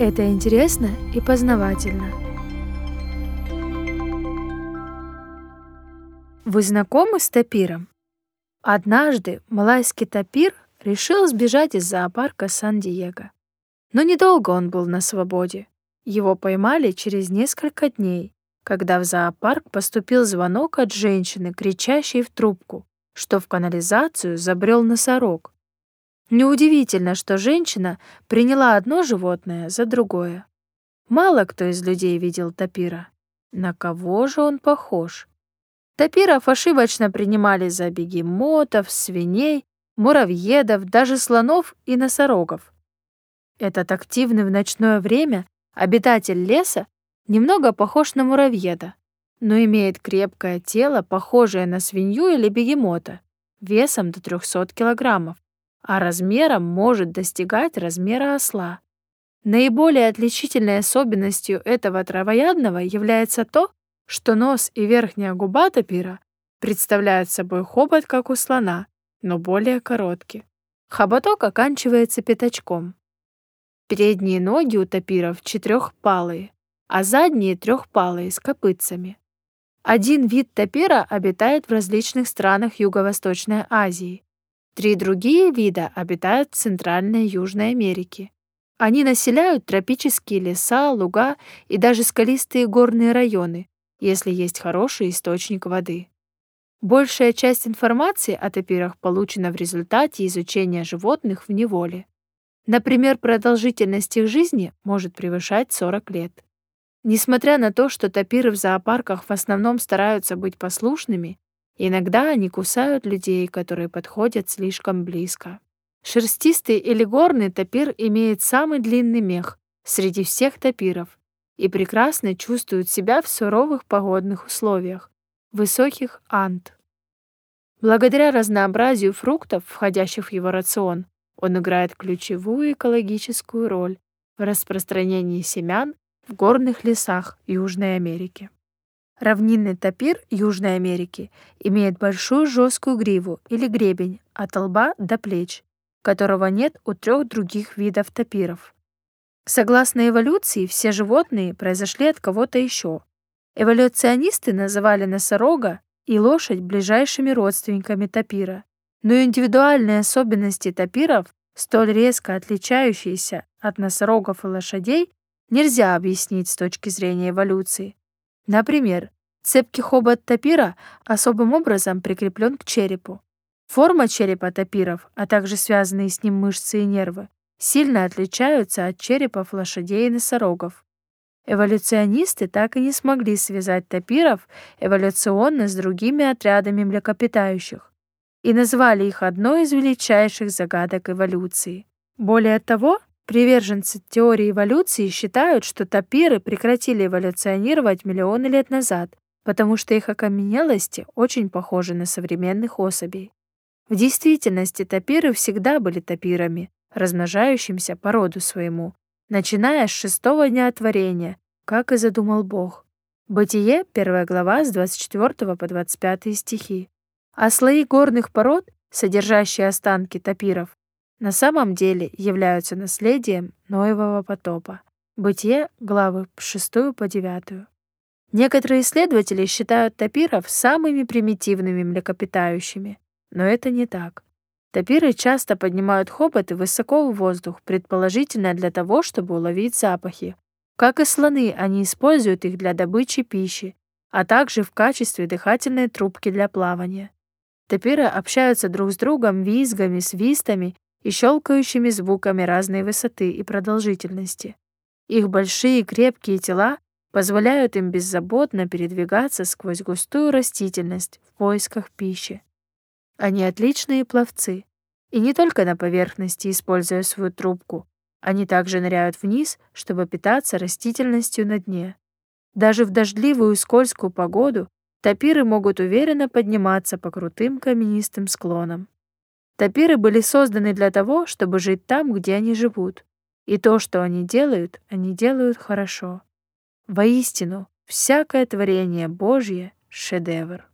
Это интересно и познавательно. Вы знакомы с тапиром? Однажды малайский тапир решил сбежать из зоопарка Сан-Диего. Но недолго он был на свободе. Его поймали через несколько дней, когда в зоопарк поступил звонок от женщины, кричащей в трубку, что в канализацию забрел носорог. Неудивительно, что женщина приняла одно животное за другое. Мало кто из людей видел тапира. На кого же он похож? Тапиров ошибочно принимали за бегемотов, свиней, муравьедов, даже слонов и носорогов. Этот активный в ночное время обитатель леса немного похож на муравьеда, но имеет крепкое тело, похожее на свинью или бегемота, весом до 300 килограммов, а размером может достигать размера осла. Наиболее отличительной особенностью этого травоядного является то, что нос и верхняя губа тапира представляют собой хобот, как у слона, но более короткий. Хоботок оканчивается пятачком. Передние ноги у тапиров четырехпалые, а задние трехпалые с копытцами. Один вид тапира обитает в различных странах Юго-Восточной Азии. Три другие вида обитают в Центральной и Южной Америке. Они населяют тропические леса, луга и даже скалистые горные районы, если есть хороший источник воды. Большая часть информации о тапирах получена в результате изучения животных в неволе. Например, продолжительность их жизни может превышать 40 лет. Несмотря на то, что тапиры в зоопарках в основном стараются быть послушными, иногда они кусают людей, которые подходят слишком близко. Шерстистый или горный тапир имеет самый длинный мех среди всех тапиров и прекрасно чувствуют себя в суровых погодных условиях, высоких ант. Благодаря разнообразию фруктов, входящих в его рацион, он играет ключевую экологическую роль в распространении семян в горных лесах Южной Америки. Равнинный тапир Южной Америки имеет большую жесткую гриву или гребень от лба до плеч, которого нет у трех других видов тапиров. Согласно эволюции, все животные произошли от кого-то еще. Эволюционисты называли носорога и лошадь ближайшими родственниками тапира. Но индивидуальные особенности тапиров, столь резко отличающиеся от носорогов и лошадей, нельзя объяснить с точки зрения эволюции. Например, цепкий хобот тапира особым образом прикреплен к черепу. Форма черепа тапиров, а также связанные с ним мышцы и нервы, сильно отличаются от черепов лошадей и носорогов. Эволюционисты так и не смогли связать тапиров эволюционно с другими отрядами млекопитающих и назвали их одной из величайших загадок эволюции. Более того, приверженцы теории эволюции считают, что тапиры прекратили эволюционировать миллионы лет назад, потому что их окаменелости очень похожи на современных особей. В действительности тапиры всегда были тапирами, размножающимся по роду своему, начиная с шестого дня творения, как и задумал Бог. Бытие, первая глава, с 24 по 25 стихи. А слои горных пород, содержащие останки тапиров, на самом деле являются наследием Ноевого потопа. Бытие, главы с 6 по 9. Некоторые исследователи считают тапиров самыми примитивными млекопитающими, но это не так. Тапиры часто поднимают хоботы высоко в воздух, предположительно для того, чтобы уловить запахи. Как и слоны, они используют их для добычи пищи, а также в качестве дыхательной трубки для плавания. Тапиры общаются друг с другом визгами, свистами и щелкающими звуками разной высоты и продолжительности. Их большие крепкие тела позволяют им беззаботно передвигаться сквозь густую растительность в поисках пищи. Они отличные пловцы. И не только на поверхности, используя свою трубку. Они также ныряют вниз, чтобы питаться растительностью на дне. Даже в дождливую и скользкую погоду тапиры могут уверенно подниматься по крутым каменистым склонам. Тапиры были созданы для того, чтобы жить там, где они живут. И то, что они делают, они делают хорошо. Воистину, всякое творение Божье — шедевр.